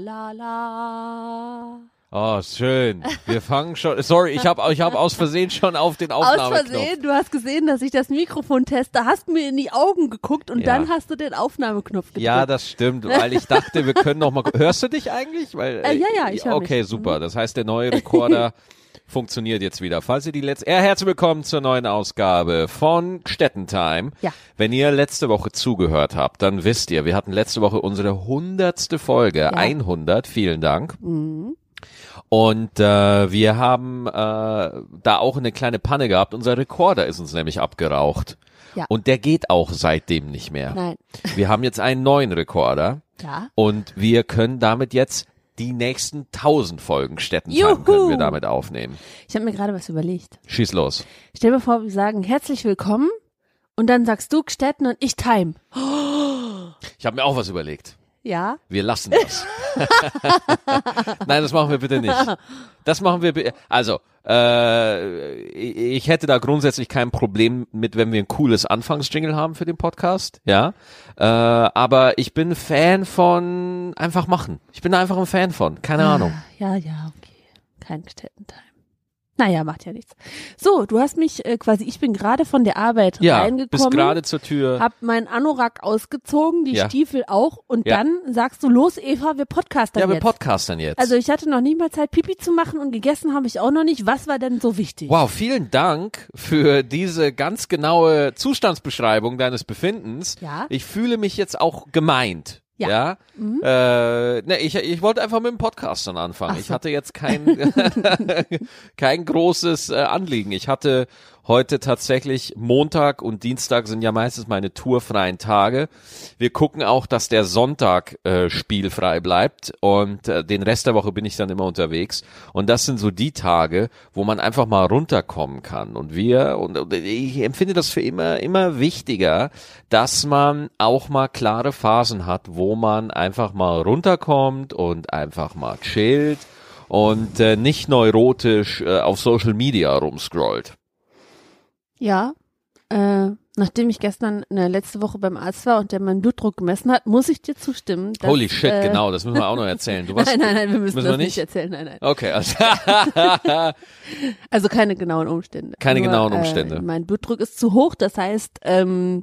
la la. Oh, schön. Wir fangen schon. Sorry, ich habe ich hab aus Versehen schon auf den Aus Aufnahmeknopf. Versehen, du hast gesehen, dass ich das Mikrofon teste, hast mir in die Augen geguckt und Ja. dann hast du den Aufnahmeknopf gedrückt. Ja, das stimmt, weil ich dachte, wir können noch mal. Hörst du dich eigentlich? Weil, Äh, ja, ja, ich hör Okay, mich. super. Das heißt, der neue Rekorder funktioniert jetzt wieder. Falls ihr die letzte, ja, herzlich willkommen zur neuen Ausgabe von Stettentime. Ja. Wenn ihr letzte Woche zugehört habt, dann wisst ihr, wir hatten letzte Woche unsere hundertste Folge, 100. Vielen Dank. Mhm. Und äh, wir haben äh, da auch eine kleine Panne gehabt. Unser Rekorder ist uns nämlich abgeraucht. Ja. Und der geht auch seitdem nicht mehr. Nein. Wir haben jetzt einen neuen Rekorder Ja. und wir können damit jetzt die nächsten 1000 Folgen Städtentime Juhu. können wir damit aufnehmen. Ich habe mir gerade was überlegt. Schieß los. Stell mir vor, wir sagen herzlich willkommen und dann sagst du Gstetten und ich Time. Ich habe mir auch was überlegt. Ja? Wir lassen das. Nein, das machen wir bitte nicht. Das machen wir. Also, äh, ich hätte da grundsätzlich kein Problem mit, wenn wir ein cooles Anfangsjingle haben für den Podcast, ja. Äh, aber ich bin Fan von einfach machen. Ich bin da einfach ein Fan von. Keine Ahnung. Ja, ja, okay. Kein Gstetten-Time. Naja, macht ja nichts. So, du hast mich äh, quasi, ich bin gerade von der Arbeit Ja, reingekommen. bis gerade zur Tür. Hab meinen Anorak ausgezogen, die Ja. Stiefel auch und Ja. dann sagst du, los Eva, wir podcastern Ja, wir jetzt. podcastern jetzt. also ich hatte noch nie mal Zeit, Pipi zu machen und gegessen habe ich auch noch nicht. Was war denn so wichtig? Wow, vielen Dank für diese ganz genaue Zustandsbeschreibung deines Befindens. Ja. Ich fühle mich jetzt auch gemeint. Ja. Ja. Äh, ne, ich, ich wollte einfach mit dem Podcast dann anfangen. So. Ich hatte jetzt kein, kein großes äh, Anliegen. Ich hatte heute tatsächlich Montag und Dienstag sind ja meistens meine tourfreien Tage. Wir gucken auch, dass der Sonntag äh, spielfrei bleibt und äh, den Rest der Woche bin ich dann immer unterwegs. Und das sind so die Tage, wo man einfach mal runterkommen kann. Und wir, und, und ich empfinde das für immer, immer wichtiger, dass man auch mal klare Phasen hat, wo man einfach mal runterkommt und einfach mal chillt und äh, nicht neurotisch äh, auf Social Media rumscrollt. Ja, äh, nachdem ich gestern äh, letzte Woche beim Arzt war und der meinen Blutdruck gemessen hat, muss ich dir zustimmen. Dass, Holy shit, äh, genau, das müssen wir auch noch erzählen. Du warst, Nein, nein, nein, wir müssen, Müssen das wir nicht erzählen. Nein, nein. Okay, also, Also keine genauen Umstände. Keine genauen Umstände. Äh, mein Blutdruck ist zu hoch, das heißt, ähm,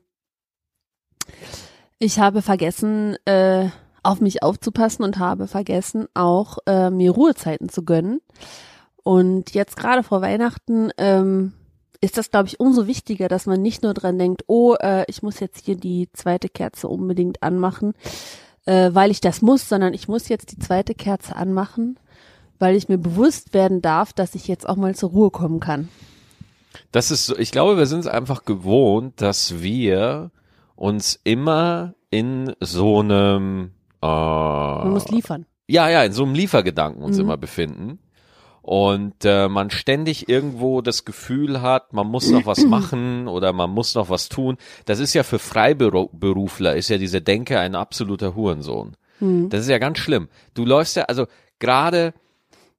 ich habe vergessen, äh, auf mich aufzupassen und habe vergessen, auch äh, mir Ruhezeiten zu gönnen. Und jetzt gerade vor Weihnachten ähm, ist das, glaube ich, umso wichtiger, dass man nicht nur dran denkt, oh, äh, ich muss jetzt hier die zweite Kerze unbedingt anmachen, äh, weil ich das muss, sondern ich muss jetzt die zweite Kerze anmachen, weil ich mir bewusst werden darf, dass ich jetzt auch mal zur Ruhe kommen kann. das ist so, ich glaube, wir sind es einfach gewohnt, dass wir uns immer in so einem, äh, Man muss liefern. ja, ja, in so einem Liefergedanken uns Mhm. immer befinden. Und äh, man ständig irgendwo das Gefühl hat, man muss noch was machen oder man muss noch was tun. Das ist ja für Freiberufler, ist ja diese Denke ein absoluter Hurensohn. Mhm. Das ist ja ganz schlimm. Du läufst ja, also gerade,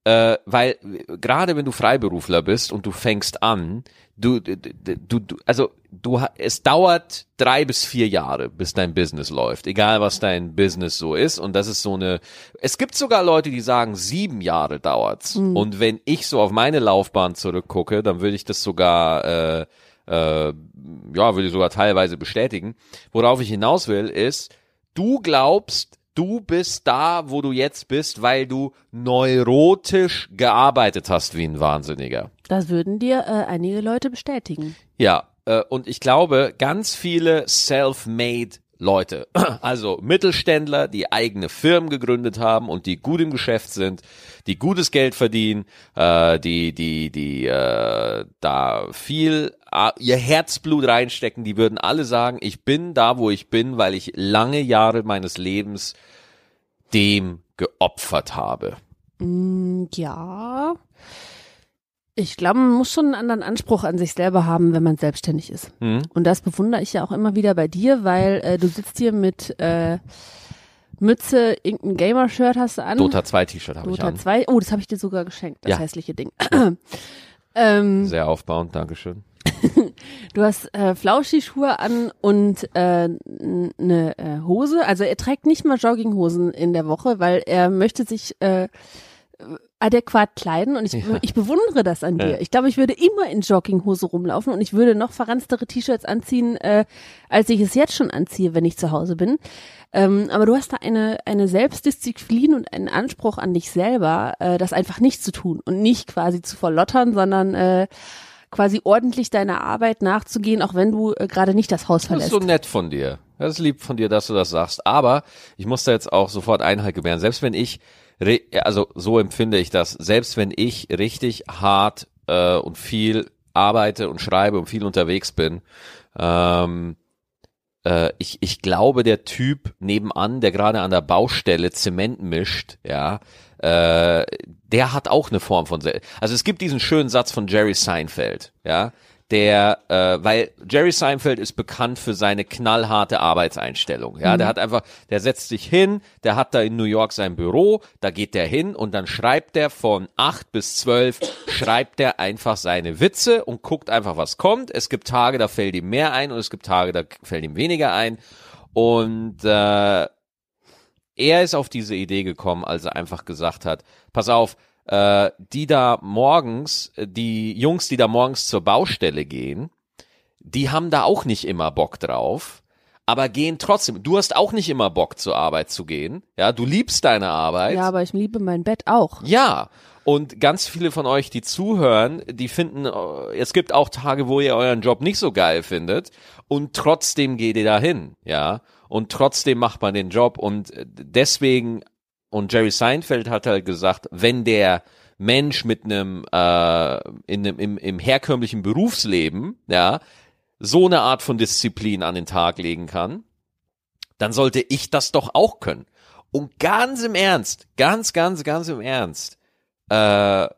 äh, weil gerade wenn du Freiberufler bist und du fängst an, du, du, du, also du, es dauert drei bis vier Jahre, bis dein Business läuft, egal was dein Business so ist. Und das ist so eine, es gibt sogar Leute, die sagen, sieben Jahre dauert's. Und wenn ich so auf meine Laufbahn zurückgucke, dann würde ich das sogar, äh, äh, ja, würde ich sogar teilweise bestätigen. Worauf ich hinaus will, ist, du glaubst, du bist da, wo du jetzt bist, weil du neurotisch gearbeitet hast wie ein Wahnsinniger. Das würden dir äh, einige Leute bestätigen. Ja, äh, und ich glaube, ganz viele self-made Leute, also Mittelständler, die eigene Firmen gegründet haben und die gut im Geschäft sind, die gutes Geld verdienen, äh, die die die äh, da viel äh, ihr Herzblut reinstecken, die würden alle sagen, ich bin da, wo ich bin, weil ich lange Jahre meines Lebens dem geopfert habe. Mm, ja. Ich glaube, man muss schon einen anderen Anspruch an sich selber haben, wenn man selbstständig ist. Hm? Und das bewundere ich ja auch immer wieder bei dir, weil äh, du sitzt hier mit äh, Mütze, irgendein Gamer-Shirt hast du an. Dota 2 T-Shirt habe ich Dota an. 2. Oh, das habe ich dir sogar geschenkt, das Ja. hässliche Ding. ähm, Sehr aufbauend, Dankeschön. du hast äh, Flauschischuhe an und äh, eine äh, Hose. Also er trägt nicht mal Jogginghosen in der Woche, weil er möchte sich äh, adäquat kleiden und ich, Ja. ich bewundere das an dir. Ja. Ich glaube, ich würde immer in Jogginghose rumlaufen und ich würde noch verranstere T-Shirts anziehen, äh, als ich es jetzt schon anziehe, wenn ich zu Hause bin. Ähm, aber du hast da eine, eine Selbstdisziplin und einen Anspruch an dich selber, äh, das einfach nicht zu tun und nicht quasi zu verlottern, sondern äh, quasi ordentlich deiner Arbeit nachzugehen, auch wenn du äh, gerade nicht das Haus Das ist verlässt. so nett von dir. Das ist lieb von dir, dass du das sagst. Aber ich muss da jetzt auch sofort Einhalt gewähren. Selbst wenn ich, also so empfinde ich das, selbst wenn ich richtig hart äh, und viel arbeite und schreibe und viel unterwegs bin, ähm, äh, ich, ich glaube, der Typ nebenan, der gerade an der Baustelle Zement mischt, ja, äh, der hat auch eine Form von, Se also es gibt diesen schönen Satz von Jerry Seinfeld, ja, der, äh, weil Jerry Seinfeld ist bekannt für seine knallharte Arbeitseinstellung. Ja, der hat einfach, der setzt sich hin, der hat da in New York sein Büro, da geht der hin und dann schreibt der von acht bis zwölf, schreibt der einfach seine Witze und guckt einfach, was kommt. Es gibt Tage, da fällt ihm mehr ein und es gibt Tage, da fällt ihm weniger ein. Und äh, er ist auf diese Idee gekommen, als er einfach gesagt hat, pass auf, äh, die da morgens, äh, die Jungs, die da morgens zur Baustelle gehen, die haben da auch nicht immer Bock drauf, aber gehen trotzdem. Du hast auch nicht immer Bock zur Arbeit zu gehen, ja, du liebst deine Arbeit. ja, aber ich liebe mein Bett auch. Ja, und ganz viele von euch, die zuhören, die finden, äh, es gibt auch Tage, wo ihr euren Job nicht so geil findet und trotzdem geht ihr dahin, ja, und trotzdem macht man den Job und äh, deswegen, und Jerry Seinfeld hat halt gesagt, wenn der Mensch mit einem, äh, in einem im, im herkömmlichen Berufsleben, ja, so eine Art von Disziplin an den Tag legen kann, dann sollte ich das doch auch können. Und ganz im Ernst, ganz, ganz, ganz im Ernst, äh,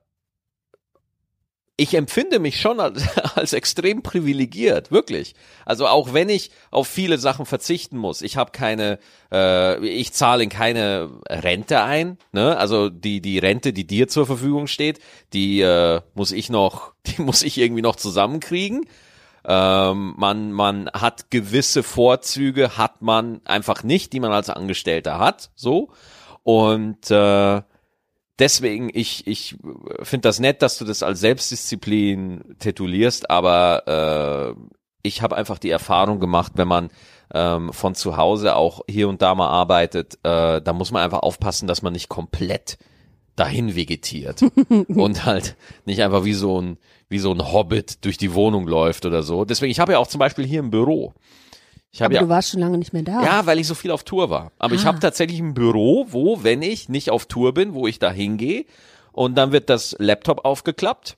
ich empfinde mich schon als, als extrem privilegiert, wirklich. Also auch wenn ich auf viele Sachen verzichten muss, ich habe keine, äh, ich zahle in keine Rente ein, ne? Also die die Rente, die dir zur Verfügung steht, die äh, muss ich noch, die muss ich irgendwie noch zusammenkriegen. Ähm, man, man hat gewisse Vorzüge, hat man einfach nicht, die man als Angestellter hat, so. Und äh, deswegen, ich, ich finde das nett, dass du das als Selbstdisziplin titulierst, aber äh, ich habe einfach die Erfahrung gemacht, wenn man ähm, von zu Hause auch hier und da mal arbeitet, äh, da muss man einfach aufpassen, dass man nicht komplett dahin vegetiert und halt nicht einfach wie so ein wie so ein Hobbit durch die Wohnung läuft oder so. Deswegen, ich habe ja auch zum Beispiel hier ein Büro. Ich Aber ja du warst schon lange nicht mehr da. ja, weil ich so viel auf Tour war. Aber ich Ah. habe tatsächlich ein Büro, wo, wenn ich nicht auf Tour bin, wo ich da hingehe und dann wird das Laptop aufgeklappt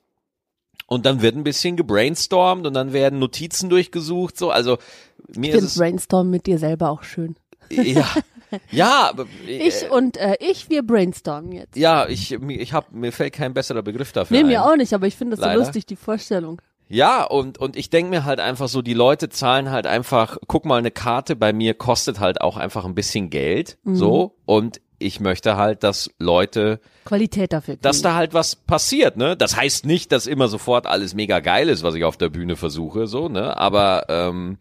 und dann wird ein bisschen gebrainstormt und dann werden Notizen durchgesucht, so. Also mir ich finde ist es Brainstorm mit dir selber auch schön. ja, ja, aber Ich äh, und äh, ich, wir brainstormen jetzt. ja, ich mir- ich habe mir fällt kein besserer Begriff dafür Nee, ein. mir auch nicht, aber ich finde das so Leider. lustig, die Vorstellung. Ja, und, und ich denk mir halt einfach so, die Leute zahlen halt einfach, guck mal, eine Karte bei mir kostet halt auch einfach ein bisschen Geld, Mhm. so, und ich möchte halt, dass Leute, Qualität dafür. dass kriegen. da halt was passiert, ne? Das heißt nicht, dass immer sofort alles mega geil ist, was ich auf der Bühne versuche, so, ne? Aber ähm,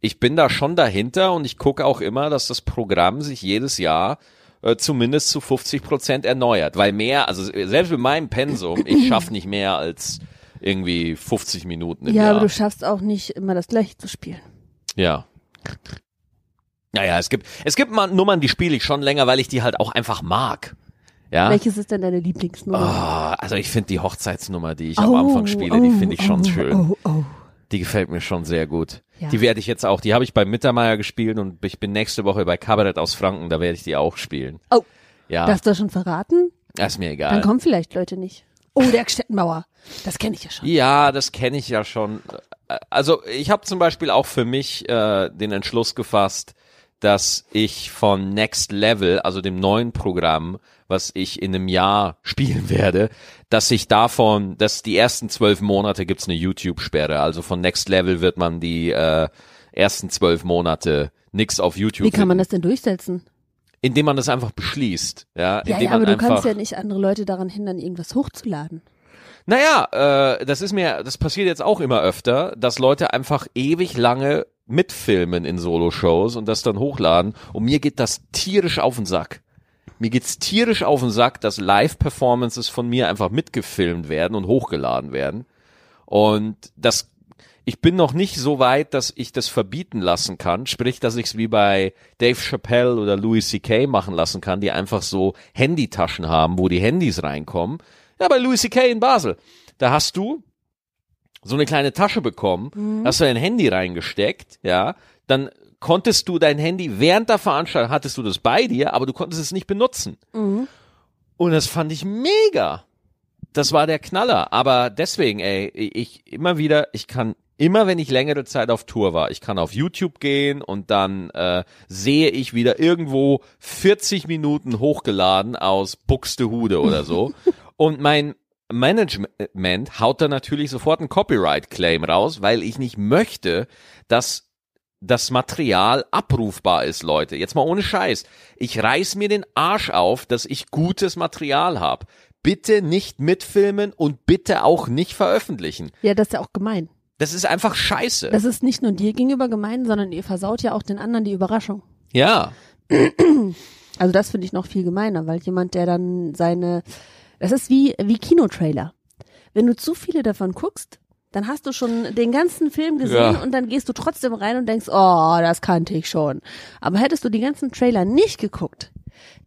ich bin da schon dahinter und ich gucke auch immer, dass das Programm sich jedes Jahr äh, zumindest zu 50 Prozent erneuert, weil mehr, also selbst mit meinem Pensum, ich schaffe nicht mehr als irgendwie 50 Minuten im ja, Jahr. aber du schaffst auch nicht immer das gleiche zu spielen. Ja. Naja, es gibt, es gibt mal Nummern, die spiele ich schon länger, weil ich die halt auch einfach mag. Ja. Welches ist denn deine Lieblingsnummer? Ah, also ich finde die Hochzeitsnummer, die ich am Anfang spiele, die finde ich schon oh, schön. Oh, oh. Die gefällt mir schon sehr gut. Ja. Die werde ich jetzt auch, die habe ich bei Mittermeier gespielt und ich bin nächste Woche bei Kabarett aus Franken, da werde ich die auch spielen. Oh, Ja, darfst du schon verraten? ist mir Dann egal. kommen vielleicht Leute nicht. Oh, der Stettenbauer. Das kenne ich ja schon. Ja, das kenne ich ja schon. Also ich habe zum Beispiel auch für mich äh, den Entschluss gefasst, dass ich von Next Level, also dem neuen Programm, was ich in einem Jahr spielen werde, dass ich davon, dass die ersten zwölf Monate gibt's eine YouTube-Sperre. Also von Next Level wird man die äh, ersten zwölf Monate nix auf YouTube. Wie kann man das denn durchsetzen? Indem man das einfach beschließt. Ja, Ja, ja, aber du kannst ja nicht andere Leute daran hindern, irgendwas hochzuladen. Naja, äh, das ist mir, das passiert jetzt auch immer öfter, dass Leute einfach ewig lange mitfilmen in Solo-Shows und das dann hochladen. Und mir geht das tierisch auf den Sack. Mir geht's tierisch auf den Sack, dass Live-Performances von mir einfach mitgefilmt werden und hochgeladen werden. Und das, ich bin noch nicht so weit, dass ich das verbieten lassen kann. Sprich, dass ich es wie bei Dave Chappelle oder Louis C.K. machen lassen kann, die einfach so Handytaschen haben, wo die Handys reinkommen. Ja, bei Louis C.K. in Basel. Da hast du so eine kleine Tasche bekommen, Mhm. hast du dein Handy reingesteckt, ja, dann konntest du dein Handy während der Veranstaltung hattest du das bei dir, aber du konntest es nicht benutzen. Mhm. Und das fand ich mega. Das war der Knaller. Aber deswegen, ey, ich immer wieder, ich kann immer, wenn ich längere Zeit auf Tour war, ich kann auf YouTube gehen und dann äh, sehe ich wieder irgendwo 40 Minuten hochgeladen aus Buxtehude oder so. und mein Management haut da natürlich sofort einen Copyright-Claim raus, weil ich nicht möchte, dass das Material abrufbar ist, Leute. Jetzt mal ohne Scheiß. Ich reiß mir den Arsch auf, dass ich gutes Material habe. Bitte nicht mitfilmen und bitte auch nicht veröffentlichen. Ja, das ist ja auch gemein. Das ist einfach scheiße. Das ist nicht nur dir gegenüber gemein, sondern ihr versaut ja auch den anderen die Überraschung. ja. Also das finde ich noch viel gemeiner, weil jemand, der dann seine, das ist wie, wie Kinotrailer. Wenn du zu viele davon guckst, dann hast du schon den ganzen Film gesehen Ja. und dann gehst du trotzdem rein und denkst, oh, das kannte ich schon. Aber hättest du die ganzen Trailer nicht geguckt,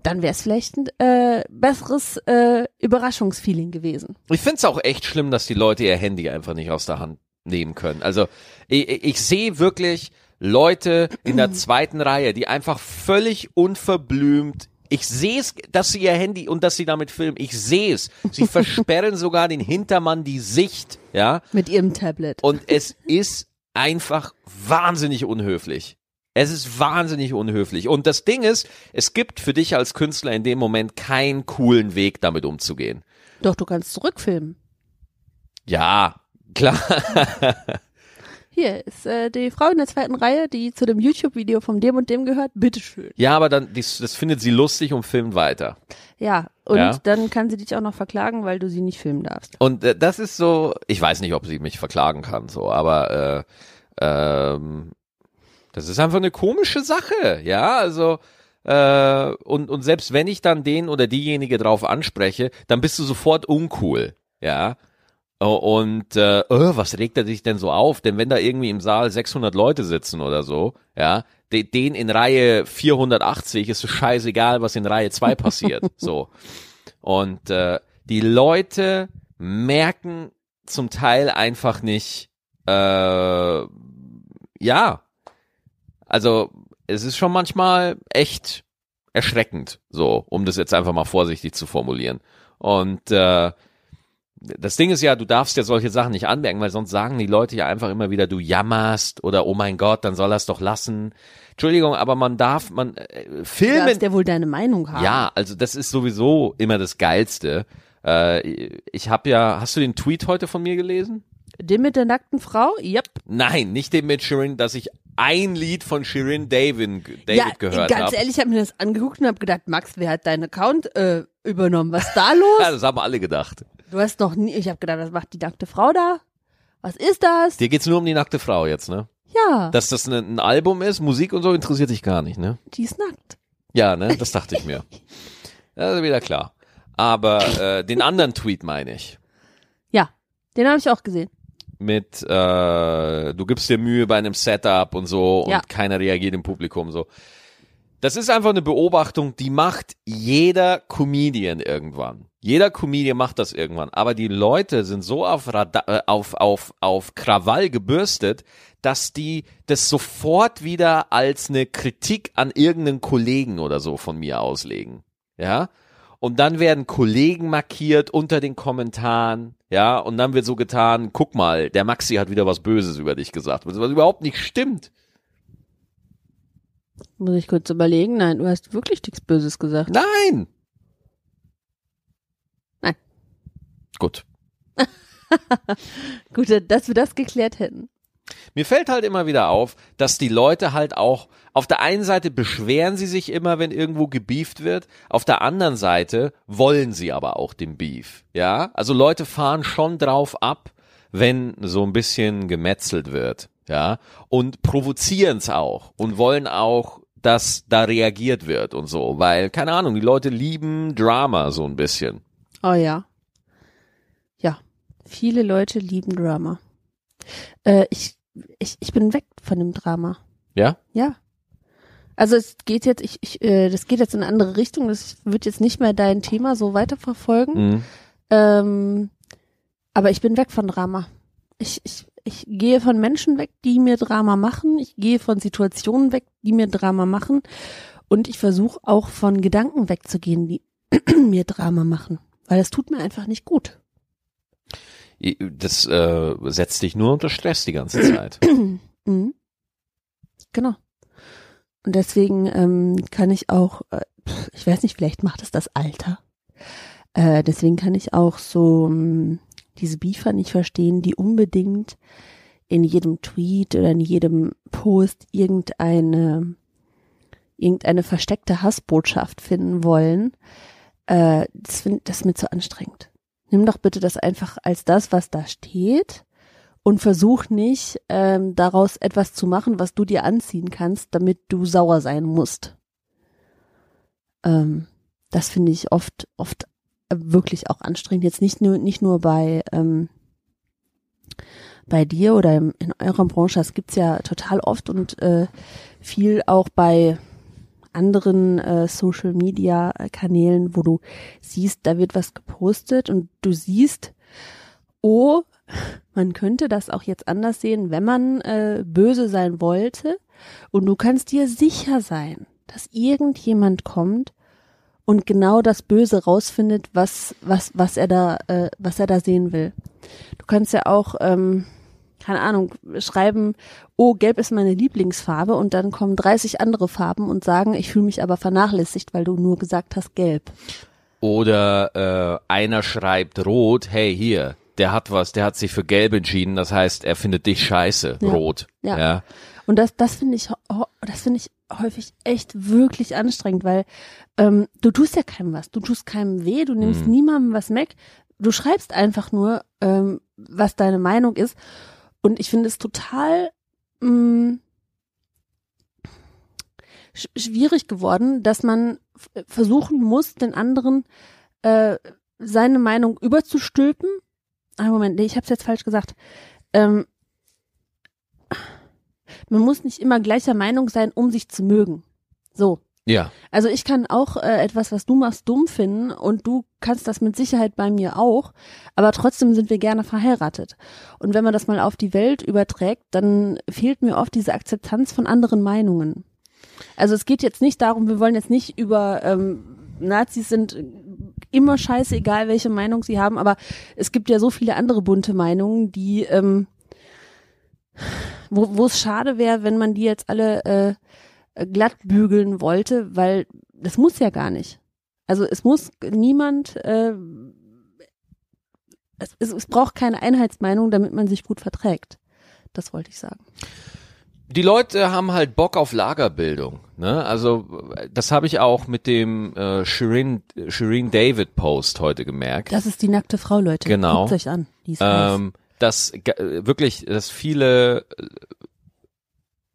dann wäre es vielleicht ein äh, besseres äh, Überraschungsfeeling gewesen. Ich find's auch echt schlimm, dass die Leute ihr Handy einfach nicht aus der Hand nehmen können. Also ich, ich sehe wirklich Leute in der zweiten Reihe, die einfach völlig unverblümt ich sehe es, dass sie ihr Handy und dass sie damit filmen. Ich sehe es. Sie versperren sogar den Hintermann die Sicht, ja. Mit ihrem Tablet. Und es ist einfach wahnsinnig unhöflich. Es ist wahnsinnig unhöflich. Und das Ding ist, es gibt für dich als Künstler in dem Moment keinen coolen Weg, damit umzugehen. Doch, du kannst zurückfilmen. Ja, klar. Hier ist äh, die Frau in der zweiten Reihe, die zu dem YouTube-Video von dem und dem gehört. Bitteschön. Ja, aber dann, dies, das findet sie lustig und filmt weiter. Ja, und Ja. dann kann sie dich auch noch verklagen, weil du sie nicht filmen darfst. Und äh, das ist so, ich weiß nicht, ob sie mich verklagen kann, so, aber äh, ähm, das ist einfach eine komische Sache, ja, also äh, und, und selbst wenn ich dann den oder diejenige drauf anspreche, dann bist du sofort uncool, ja. Und äh, oh, was regt er sich denn so auf? Denn wenn da irgendwie im Saal 600 Leute sitzen oder so, ja, de, den in Reihe 480 ist es scheißegal, was in Reihe 2 passiert. so. Und äh, die Leute merken zum Teil einfach nicht, äh, ja, also es ist schon manchmal echt erschreckend, so, um das jetzt einfach mal vorsichtig zu formulieren. Und äh, das Ding ist ja, du darfst ja solche Sachen nicht anmerken, weil sonst sagen die Leute ja einfach immer wieder, du jammerst oder oh mein Gott, dann soll er es doch lassen. Entschuldigung, aber man darf, man äh, Du filmen. darfst ja wohl deine Meinung haben. Ja, also das ist sowieso immer das Geilste. Äh, ich habe ja, hast du den Tweet heute von mir gelesen? Den mit der nackten Frau? Yep. Nein, nicht den mit Shirin, dass ich ein Lied von Shirin David, David ja, gehört ganz habe. ehrlich, ich habe mir das angeguckt und habe gedacht, Max, wer hat deinen Account äh, übernommen? Was ist da los? Ja, das haben alle gedacht. Du hast noch nie, ich habe gedacht, was macht die nackte Frau da? Was ist das? Dir geht's nur um die nackte Frau jetzt, ne? Ja, Dass das ne, ein Album ist, Musik und so interessiert dich gar nicht, ne? die ist nackt. Ja, ne? Das dachte ich mir. Ja, ist wieder klar. Aber äh, den anderen Tweet meine ich. Ja, den habe ich auch gesehen. mit äh, du gibst dir Mühe bei einem Setup und so und Ja. keiner reagiert im Publikum so. Das ist einfach eine Beobachtung, die macht jeder Comedian irgendwann. Jeder Comedian macht das irgendwann, aber die Leute sind so auf, Rada äh, auf, auf, auf Krawall gebürstet, dass die das sofort wieder als eine Kritik an irgendeinen Kollegen oder so von mir auslegen. Ja? Und dann werden Kollegen markiert unter den Kommentaren, ja, und dann wird so getan, guck mal, der Maxi hat wieder was Böses über dich gesagt, was überhaupt nicht stimmt. Muss ich kurz überlegen. Nein, du hast wirklich nichts Böses gesagt. Nein! Nein. Gut. Gut, dass wir das geklärt hätten. mir fällt halt immer wieder auf, dass die Leute halt auch, auf der einen Seite beschweren sie sich immer, wenn irgendwo gebieft wird, auf der anderen Seite wollen sie aber auch den Beef, ja? Also Leute fahren schon drauf ab, wenn so ein bisschen gemetzelt wird, ja? Und provozieren es auch und wollen auch dass da reagiert wird und so, weil, keine Ahnung, die Leute lieben Drama so ein bisschen. Oh ja. Ja. Viele Leute lieben Drama. Äh, ich, ich, ich bin weg von dem Drama. Ja? Ja. Also es geht jetzt, ich, ich, äh, das geht jetzt in eine andere Richtung. Das wird jetzt nicht mehr dein Thema so weiterverfolgen. Mhm. Ähm, aber ich bin weg von Drama. Ich, ich, ich gehe von Menschen weg, die mir Drama machen. Ich gehe von Situationen weg, die mir Drama machen. Und ich versuche auch von Gedanken wegzugehen, die mir Drama machen. Weil das tut mir einfach nicht gut. Das äh, setzt dich nur unter Stress die ganze Zeit. Mhm. Genau. Und deswegen ähm, kann ich auch, äh, ich weiß nicht, vielleicht macht es das Alter. Äh, deswegen kann ich auch so ähm, diese Beefer nicht verstehen, die unbedingt in jedem Tweet oder in jedem Post irgendeine irgendeine versteckte Hassbotschaft finden wollen. Äh, das, find, das ist mir zu anstrengend. Nimm doch bitte das einfach als das, was da steht und versuch nicht ähm, daraus etwas zu machen, was du dir anziehen kannst, damit du sauer sein musst. Ähm, das finde ich oft, oft wirklich auch anstrengend. Jetzt nicht nur, nicht nur bei, ähm, bei dir oder in eurer Branche, das gibt's ja total oft und äh, viel auch bei anderen äh, Social Media Kanälen, wo du siehst, da wird was gepostet und du siehst, oh, man könnte das auch jetzt anders sehen, wenn man äh, böse sein wollte und du kannst dir sicher sein, dass irgendjemand kommt und genau das Böse rausfindet, was was was er da äh, was er da sehen will. Du kannst ja auch ähm, keine Ahnung, schreiben, oh, gelb ist meine Lieblingsfarbe und dann kommen 30 andere Farben und sagen, ich fühle mich aber vernachlässigt, weil du nur gesagt hast gelb. Oder äh, einer schreibt rot, hey hier, der hat was, der hat sich für gelb entschieden, das heißt, er findet dich scheiße, Ja. rot. Ja. ja. Und das, das finde ich, das finde ich häufig echt wirklich anstrengend, weil ähm, du tust ja keinem was, du tust keinem weh, du nimmst Mhm. niemandem was weg, du schreibst einfach nur, ähm, was deine Meinung ist. Und ich finde es total mh, sch schwierig geworden, dass man f- versuchen muss, den anderen äh, seine Meinung überzustülpen. Ah, Moment, nee, ich habe es jetzt falsch gesagt. Ähm, man muss nicht immer gleicher Meinung sein, um sich zu mögen. So. Ja. Also ich kann auch äh, etwas, was du machst, dumm finden und du kannst das mit Sicherheit bei mir auch, aber trotzdem sind wir gerne verheiratet. Und wenn man das mal auf die Welt überträgt, dann fehlt mir oft diese Akzeptanz von anderen Meinungen. Also es geht jetzt nicht darum, wir wollen jetzt nicht über ähm, Nazis sind immer scheiße, egal welche Meinung sie haben, aber es gibt ja so viele andere bunte Meinungen, die ähm, wo wo es schade wäre, wenn man die jetzt alle äh, glatt bügeln wollte, weil das muss ja gar nicht. Also es muss niemand, äh, es, es, es braucht keine Einheitsmeinung, damit man sich gut verträgt. Das wollte ich sagen. Die Leute haben halt Bock auf Lagerbildung. Ne? Also das habe ich auch mit dem äh, Shireen, Shireen David Post heute gemerkt. Das ist die nackte Frau, Leute. Genau. Guckt euch an. Die ist heiß. Dass wirklich, dass viele äh,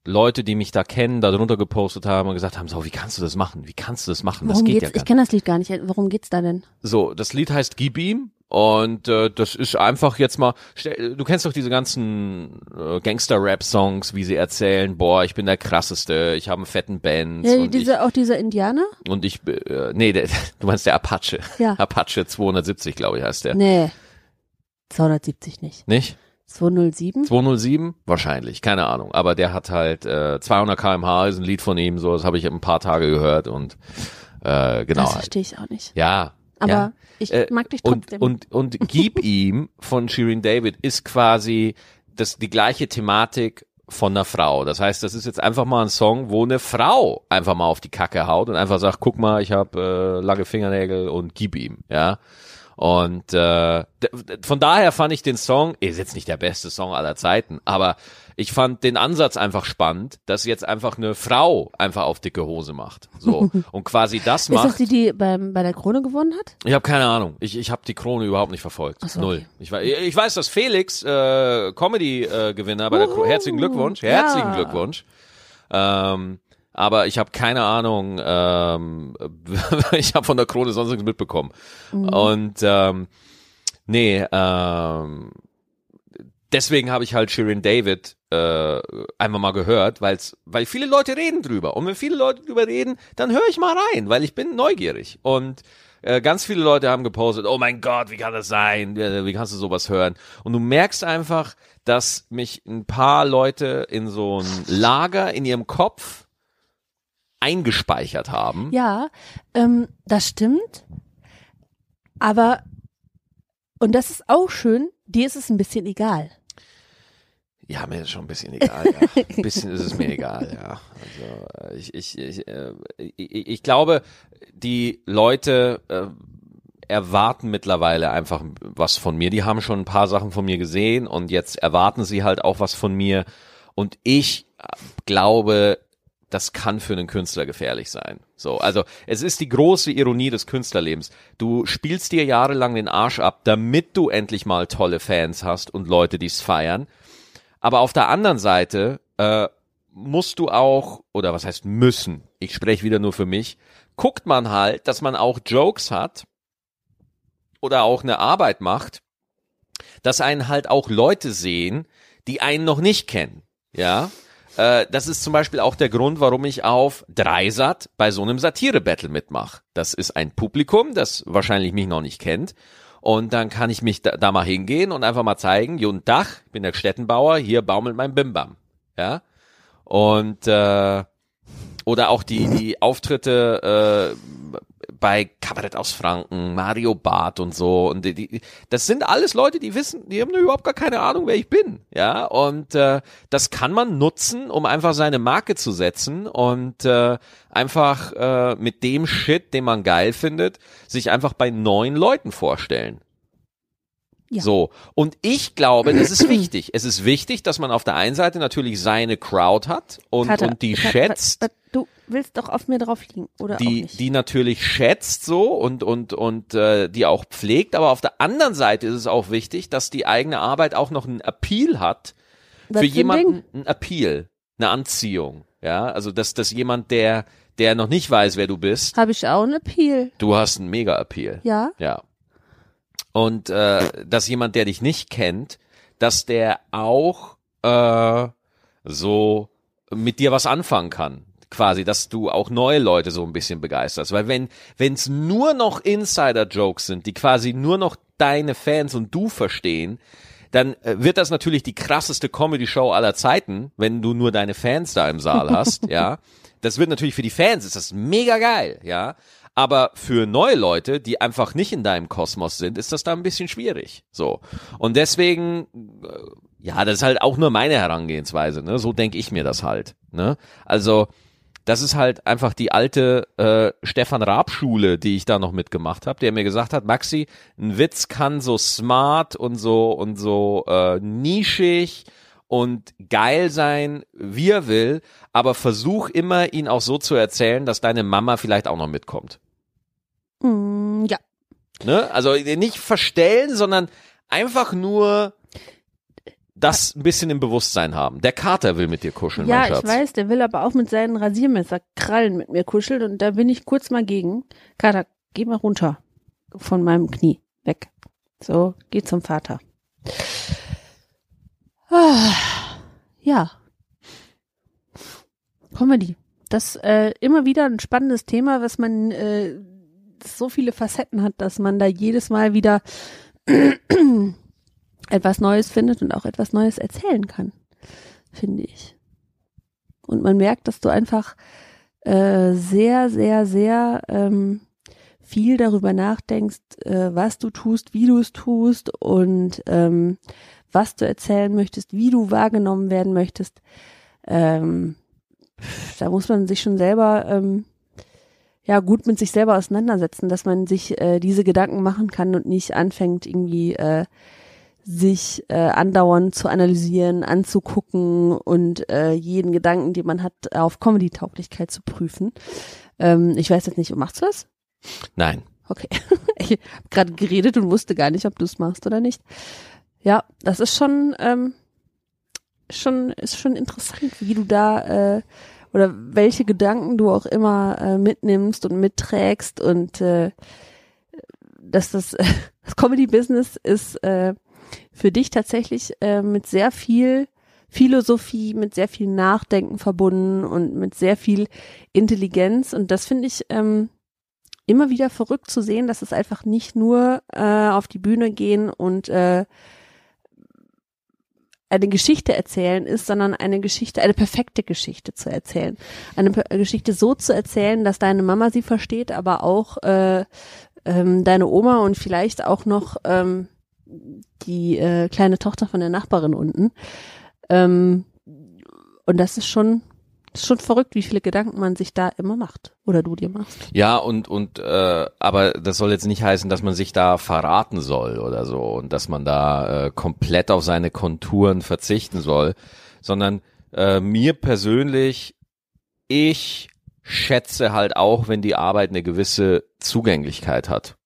Leute, die mich da kennen, da drunter gepostet haben und gesagt haben, so, wie kannst du das machen? Wie kannst du das machen? Das Worum geht ja gar ich kenne das Lied gar nicht. Worum geht's da denn? So, das Lied heißt Gib ihm und äh, das ist einfach jetzt mal, stell- du kennst doch diese ganzen äh, Gangster-Rap-Songs, wie sie erzählen, boah, ich bin der krasseste, ich habe einen fetten Benz Ja, diese, auch dieser Indianer? und ich, äh, nee, der, du meinst der Apache. Ja. Apache 270, glaube ich, heißt der. Nee. 270 nicht. Nicht? 207? 207? Wahrscheinlich, keine Ahnung. Aber der hat halt äh, 200 kmh, ist ein Lied von ihm, so, das habe ich ein paar Tage gehört und äh, genau. Das halt. verstehe ich auch nicht. Ja. Aber ja. ich Äh, mag dich und, trotzdem. und, und Gib ihm von Shirin David ist quasi das, die gleiche Thematik von einer Frau. Das heißt, das ist jetzt einfach mal ein Song, wo eine Frau einfach mal auf die Kacke haut und einfach sagt, guck mal, ich habe äh, lange Fingernägel und gib ihm, ja. Und äh, von daher fand ich den Song, ist jetzt nicht der beste Song aller Zeiten, aber ich fand den Ansatz einfach spannend, dass jetzt einfach eine Frau einfach auf dicke Hose macht. So. Und quasi das macht. Ist das die, die beim, bei der Krone gewonnen hat? Ich habe keine Ahnung. Ich, ich habe die Krone überhaupt nicht verfolgt. so, Null. okay. Ich, wei- ich weiß, dass Felix äh, Comedy-Gewinner bei der Krone. Herzlichen Glückwunsch. Herzlichen Ja. Glückwunsch. Ähm, aber ich habe keine Ahnung. Ähm, ich habe von der Krone sonst nichts mitbekommen. Und ähm, nee, ähm, deswegen habe ich halt Shirin David äh, einmal mal gehört, weil's, weil viele Leute reden drüber. Und wenn viele Leute drüber reden, dann höre ich mal rein, weil ich bin neugierig. Und äh, ganz viele Leute haben gepostet, oh mein Gott, wie kann das sein? Äh, Wie kannst du sowas hören? Und du merkst einfach, dass mich ein paar Leute in so ein Lager in ihrem Kopf eingespeichert haben. Ja, ähm, das stimmt. Aber, und das ist auch schön, dir ist es ein bisschen egal. Ja, mir ist schon ein bisschen egal. Ja. Ein bisschen ist es mir egal, ja. Also äh, ich, ich, ich, äh, ich, ich glaube, die Leute äh, erwarten mittlerweile einfach was von mir. Die haben schon ein paar Sachen von mir gesehen und jetzt erwarten sie halt auch was von mir. Und ich äh, glaube, das kann für einen Künstler gefährlich sein. So, also es ist die große Ironie des Künstlerlebens. Du spielst dir jahrelang den Arsch ab, damit du endlich mal tolle Fans hast und Leute, die es feiern. Aber auf der anderen Seite äh, musst du auch, oder was heißt müssen, ich spreche wieder nur für mich, guckt man halt, dass man auch Jokes hat oder auch eine Arbeit macht, dass einen halt auch Leute sehen, die einen noch nicht kennen. Ja, äh, das ist zum Beispiel auch der Grund, warum ich auf Dreisat bei so einem Satire-Battle mitmache. Das ist ein Publikum, das wahrscheinlich mich noch nicht kennt. Und dann kann ich mich da, da mal hingehen und einfach mal zeigen, guten Tag, ich bin der Städtenbauer, hier baumelt mein Bimbam. Ja. Und äh, oder auch die, die Auftritte äh, bei Kabarett aus Franken, Mario Barth und so. Und die, die, das sind alles Leute, die wissen, die haben überhaupt gar keine Ahnung, wer ich bin. Ja, und äh, das kann man nutzen, um einfach seine Marke zu setzen und äh, einfach äh, mit dem Shit, den man geil findet, sich einfach bei neuen Leuten vorstellen. Ja. So. Und ich glaube, das ist wichtig. Es ist wichtig, dass man auf der einen Seite natürlich seine Crowd hat und, Vater, und die wa- schätzt wa- Du willst doch auf mir drauf liegen, oder die, die natürlich schätzt so und und und äh, die auch pflegt, aber auf der anderen Seite ist es auch wichtig, dass die eigene Arbeit auch noch einen Appeal hat Was für jemanden, ein Appeal, eine Anziehung, ja, also dass dass jemand der der noch nicht weiß, wer du bist, Habe ich auch einen Appeal. du hast einen Mega Appeal, Ja? ja. Und äh, dass jemand, der dich nicht kennt, dass der auch äh, so mit dir was anfangen kann. Quasi, dass du auch neue Leute so ein bisschen begeisterst. Weil wenn es nur noch Insider-Jokes sind, die quasi nur noch deine Fans und du verstehen, dann äh, wird das natürlich die krasseste Comedy-Show aller Zeiten, wenn du nur deine Fans da im Saal hast, ja. Das wird natürlich für die Fans, ist das mega geil, ja. Aber für neue Leute, die einfach nicht in deinem Kosmos sind, ist das da ein bisschen schwierig. So. Und deswegen, äh, ja, das ist halt auch nur meine Herangehensweise, ne? So denke ich mir das halt. Ne? Also, das ist halt einfach die alte äh, Stefan Raab-Schule, die ich da noch mitgemacht habe, der mir gesagt hat, Maxi, ein Witz kann so smart und so und so äh, nischig und geil sein, wie er will, aber versuch immer, ihn auch so zu erzählen, dass deine Mama vielleicht auch noch mitkommt. Mm, ja. Ne? Also nicht verstellen, sondern einfach nur das ein bisschen im Bewusstsein haben. Der Kater will mit dir kuscheln, Ja, mein ich Schatz. weiß, der will aber auch mit seinen Rasiermesserkrallen mit mir kuscheln und da bin ich kurz mal gegen. Kater, geh mal runter von meinem Knie. Weg. So, geh zum Vater. Ah, ja. Comedy. Das äh, immer wieder ein spannendes Thema, was man äh, so viele Facetten hat, dass man da jedes Mal wieder etwas Neues findet und auch etwas Neues erzählen kann, finde ich. Und man merkt, dass du einfach äh, sehr, sehr, sehr ähm, viel darüber nachdenkst, äh, was du tust, wie du es tust und ähm, was du erzählen möchtest, wie du wahrgenommen werden möchtest. Ähm, da muss man sich schon selber ähm, ja gut mit sich selber auseinandersetzen, dass man sich äh, diese Gedanken machen kann und nicht anfängt irgendwie äh, sich äh, andauernd zu analysieren, anzugucken und äh, jeden Gedanken, den man hat, auf Comedy-Tauglichkeit zu prüfen. Ähm, ich weiß jetzt nicht, machst du das? Nein. Okay. ich habe gerade geredet und wusste gar nicht, ob du es machst oder nicht. Ja, das ist schon, ähm, schon, ist schon interessant, wie du da äh, oder welche Gedanken du auch immer äh, mitnimmst und mitträgst und äh, dass das, das Comedy-Business ist äh, für dich tatsächlich äh, mit sehr viel Philosophie, mit sehr viel Nachdenken verbunden und mit sehr viel Intelligenz. Und das finde ich ähm, immer wieder verrückt zu sehen, dass es einfach nicht nur äh, auf die Bühne gehen und äh, eine Geschichte erzählen ist, sondern eine Geschichte, eine perfekte Geschichte zu erzählen. Eine Geschichte so zu erzählen, dass deine Mama sie versteht, aber auch äh, ähm, deine Oma und vielleicht auch noch ähm, die äh, kleine Tochter von der Nachbarin unten. Ähm, und das ist schon ist schon verrückt, wie viele Gedanken man sich da immer macht oder du dir machst. Ja, und und äh, aber das soll jetzt nicht heißen, dass man sich da verraten soll oder so und dass man da äh, komplett auf seine Konturen verzichten soll, sondern äh, mir persönlich ich schätze halt auch, wenn die Arbeit eine gewisse Zugänglichkeit hat.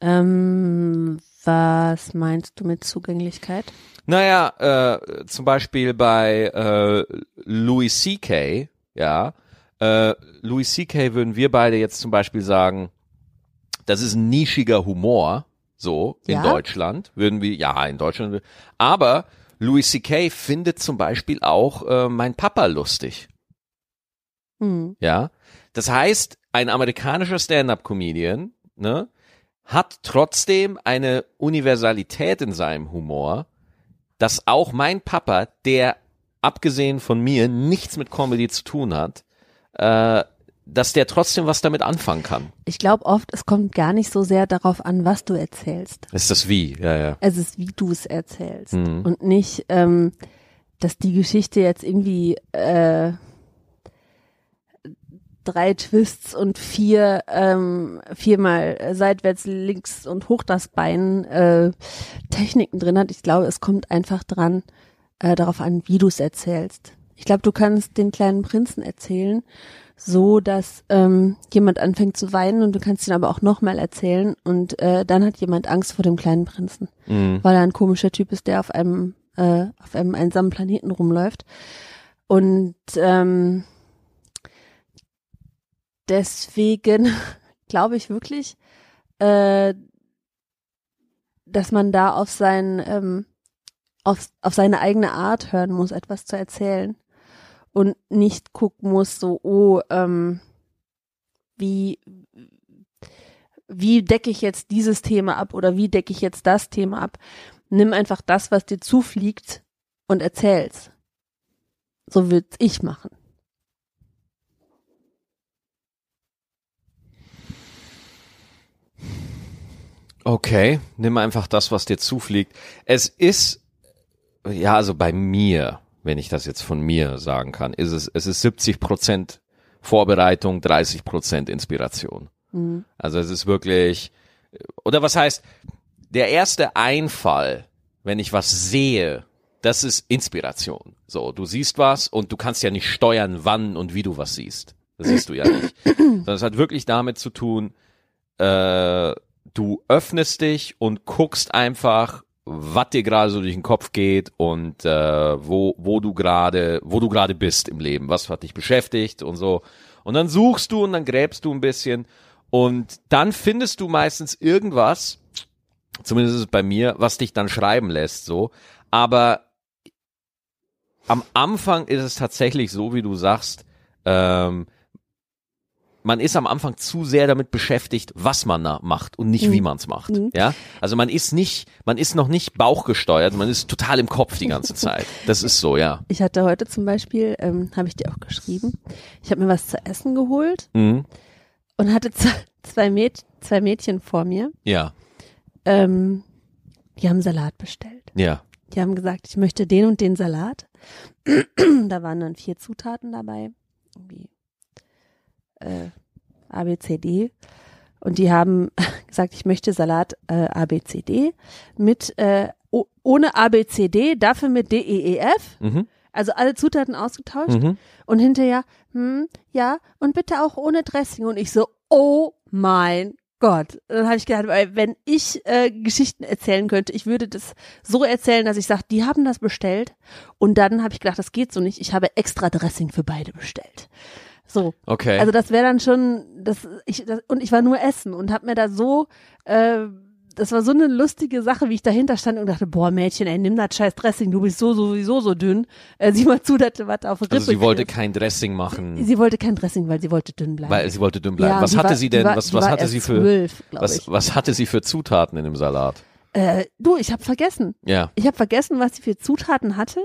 Ähm, was meinst du mit Zugänglichkeit? Naja, äh, zum Beispiel bei äh, Louis C.K., ja, äh, Louis C.K. würden wir beide jetzt zum Beispiel sagen, das ist ein nischiger Humor, so in Ja? Deutschland, würden wir, ja, in Deutschland, aber Louis C.K. findet zum Beispiel auch äh, mein Papa lustig. Hm. Ja, das heißt, ein amerikanischer Stand-up-Comedian ne, hat trotzdem eine Universalität in seinem Humor, dass auch mein Papa, der abgesehen von mir nichts mit Comedy zu tun hat, äh, dass der trotzdem was damit anfangen kann. Ich glaube oft, es kommt gar nicht so sehr darauf an, was du erzählst. Ist das wie? Ja, ja. Es ist, wie du es erzählst. Mhm. Und nicht, ähm, dass die Geschichte jetzt irgendwie äh, drei Twists und vier ähm, viermal seitwärts, links und hoch das Bein äh, Techniken drin hat. Ich glaube, es kommt einfach dran äh, darauf an, wie du es erzählst. Ich glaube, du kannst den kleinen Prinzen erzählen, so dass ähm, jemand anfängt zu weinen und du kannst ihn aber auch nochmal erzählen und äh, dann hat jemand Angst vor dem kleinen Prinzen, Mhm. weil er ein komischer Typ ist, der auf einem äh, auf einem einsamen Planeten rumläuft. Und ähm, deswegen glaube ich wirklich, äh, dass man da auf sein ähm, auf, auf seine eigene Art hören muss, etwas zu erzählen und nicht gucken muss, so oh ähm, wie wie decke ich jetzt dieses Thema ab oder wie decke ich jetzt das Thema ab? Nimm einfach das, was dir zufliegt und erzähl's. So würd's ich machen. Okay, nimm einfach das, was dir zufliegt. Es ist, ja, also bei mir, wenn ich das jetzt von mir sagen kann, ist es, es ist 70 Prozent Vorbereitung, 30 Prozent Inspiration. Mhm. Also es ist wirklich, oder was heißt, der erste Einfall, wenn ich was sehe, das ist Inspiration. So, du siehst was und du kannst ja nicht steuern, wann und wie du was siehst. Das siehst du ja nicht. Sondern es hat wirklich damit zu tun, äh, du öffnest dich und guckst einfach, was dir gerade so durch den Kopf geht und äh, wo, wo du gerade, wo du gerade bist im Leben, was hat dich beschäftigt und so. Und dann suchst du und dann gräbst du ein bisschen und dann findest du meistens irgendwas, zumindest ist es bei mir, was dich dann schreiben lässt, so. Aber am Anfang ist es tatsächlich so, wie du sagst, ähm, man ist am Anfang zu sehr damit beschäftigt, was man da macht und nicht, wie man es macht. Mhm. Ja, also man ist nicht, man ist noch nicht bauchgesteuert, man ist total im Kopf die ganze Zeit. Das ist so, ja. Ich hatte heute zum Beispiel, ähm, habe ich dir auch geschrieben, ich habe mir was zu essen geholt Mhm. und hatte zwei, Mäd zwei Mädchen vor mir, Ja, ähm, die haben Salat bestellt. ja. Die haben gesagt, ich möchte den und den Salat. da waren dann vier Zutaten dabei. Irgendwie äh, ABCD. Und die haben gesagt, ich möchte Salat äh, ABCD mit äh, ohne ABCD, dafür mit DEEF. Mhm. Also alle Zutaten ausgetauscht. Mhm. Und hinterher, hm, ja, und bitte auch ohne Dressing. Und ich so, oh mein Gott. Und dann habe ich gedacht, weil wenn ich äh, Geschichten erzählen könnte, ich würde das so erzählen, dass ich sage, die haben das bestellt. Und dann habe ich gedacht, das geht so nicht. Ich habe extra Dressing für beide bestellt. So. Okay. Also das wäre dann schon, das, ich, das, und ich war nur essen und habe mir da so, äh, das war so eine lustige Sache, wie ich dahinter stand und dachte, boah Mädchen, ey, nimm das scheiß Dressing, du bist so sowieso so dünn. Äh, sieh mal zu, dass du was auf der also sie Rippe wollte kein Dressing machen, Sie wollte kein Dressing, weil sie wollte dünn bleiben. weil sie wollte dünn bleiben. Ja, was hatte war- sie denn? war- was was hatte sie für zwölf, glaub was ich. was hatte sie für Zutaten in dem Salat? Äh, du, ich habe vergessen. Ja. Ich habe vergessen, was sie für Zutaten hatte,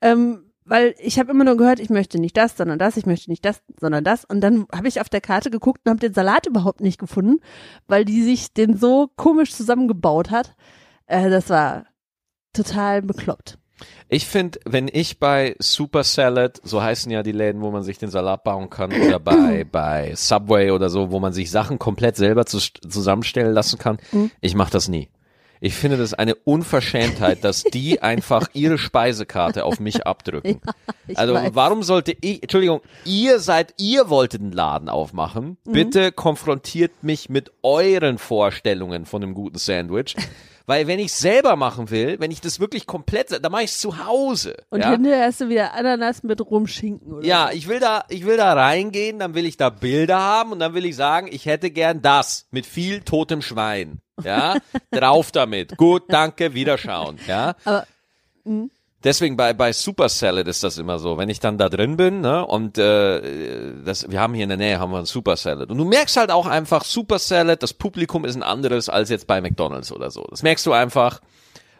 ähm, weil ich habe immer nur gehört, ich möchte nicht das, sondern das, ich möchte nicht das, sondern das. Und dann habe ich auf der Karte geguckt und habe den Salat überhaupt nicht gefunden, weil die sich den so komisch zusammengebaut hat. Äh, das war total bekloppt. Ich finde, wenn ich bei Super Salad, so heißen ja die Läden, wo man sich den Salat bauen kann, oder bei, bei Subway oder so, wo man sich Sachen komplett selber zu, zusammenstellen lassen kann, Mhm. ich mache das nie. Ich finde das eine Unverschämtheit, dass die einfach ihre Speisekarte auf mich abdrücken. Ich also weiß. warum sollte ich, Entschuldigung, ihr seid, ihr wolltet den Laden aufmachen. Mhm. Bitte konfrontiert mich mit euren Vorstellungen von einem guten Sandwich. Weil wenn ich selber machen will, wenn ich das wirklich komplett, dann mache ich es zu Hause. Und ja? hinterher hast du wieder Ananas mit Rumschinken oder Ja, ich will da, ich will da reingehen, dann will ich da Bilder haben und dann will ich sagen, ich hätte gern das mit viel totem Schwein. Ja, drauf damit. Gut, danke, wiederschauen. Ja. Aber, mh. Deswegen bei bei Super Salad ist das immer so, wenn ich dann da drin bin, ne, und äh, das, wir haben hier in der Nähe haben wir einen Super Salad und du merkst halt auch einfach Super Salad, das Publikum ist ein anderes als jetzt bei McDonald's oder so. Das merkst du einfach.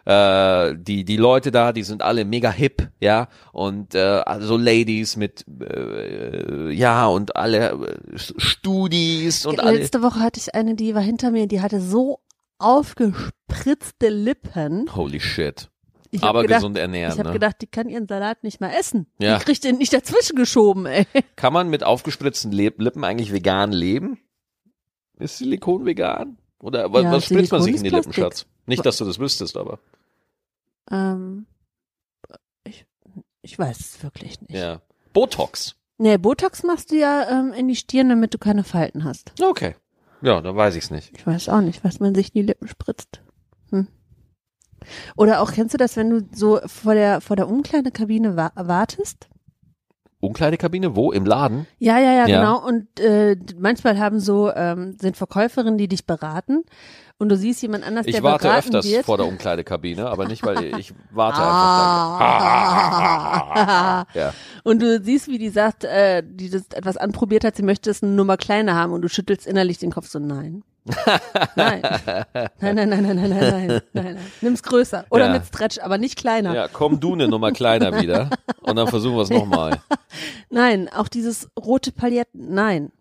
Äh, die die Leute da, die sind alle mega hip, ja, und äh, also Ladies mit äh, ja und alle äh, Studis und alle. Letzte Woche hatte ich eine, die war hinter mir, die hatte so aufgespritzte Lippen. Holy shit. Ich Aber gedacht, gesund ernähren, Ich habe ne? gedacht, die kann ihren Salat nicht mal essen. Ja. Die kriegt den nicht dazwischen geschoben, ey. Kann man mit aufgespritzten Lippen eigentlich vegan leben? Ist Silikon vegan? Oder Ja, was spritzt man sich in die Lippen. Schatz? Nicht, dass du das wüsstest, aber. Ähm, ich, ich weiß es wirklich nicht. Ja. Botox. Nee, Botox machst du ja ähm, in die Stirn, damit du keine Falten hast. Okay. Ja, dann weiß ich's nicht. Ich weiß auch nicht, was man sich in die Lippen spritzt. Hm. Oder auch kennst du das, wenn du so vor der vor der Umkleidekabine wa wartest? Umkleidekabine? Wo? Im Laden? Ja, ja, ja, Ja. genau. Und äh, manchmal haben so ähm, sind Verkäuferinnen, die dich beraten und du siehst jemand anders, Ich der warte beraten öfters wird. vor der Umkleidekabine, aber nicht, weil ich warte Ah. einfach. Ja. Und du siehst, wie die sagt, äh, die das etwas anprobiert hat, sie möchte es eine Nummer kleiner haben und du schüttelst innerlich den Kopf so, nein nein. Nein, nein, nein, nein, nein, nein, nein, nein. Nimm's größer. Oder ja. mit Stretch, aber nicht kleiner. Ja, komm du eine Nummer kleiner wieder. Und dann versuchen wir es nochmal. Nein, auch dieses rote Paletten. Nein.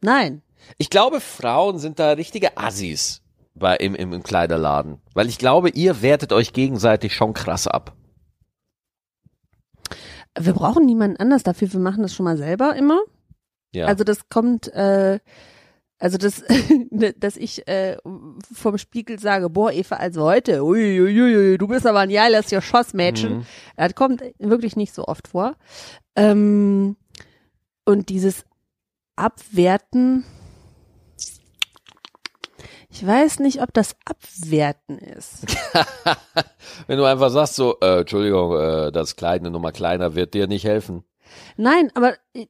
Nein. Ich glaube, Frauen sind da richtige Assis bei, im, im, im Kleiderladen. Weil ich glaube, ihr wertet euch gegenseitig schon krass ab. Wir brauchen niemanden anders dafür. Wir machen das schon mal selber immer. Ja. Also das kommt, äh, also das, dass ich äh, vom Spiegel sage, boah, Eva, also heute, ui, ui, ui, ui, du bist aber ein geiles Geschossmädchen. Mhm. Das kommt wirklich nicht so oft vor. Ähm, und dieses Abwerten, ich weiß nicht, ob das Abwerten ist. Wenn du einfach sagst so, äh, Entschuldigung, äh, das Kleid eine Nummer kleiner wird dir nicht helfen. Nein, aber äh,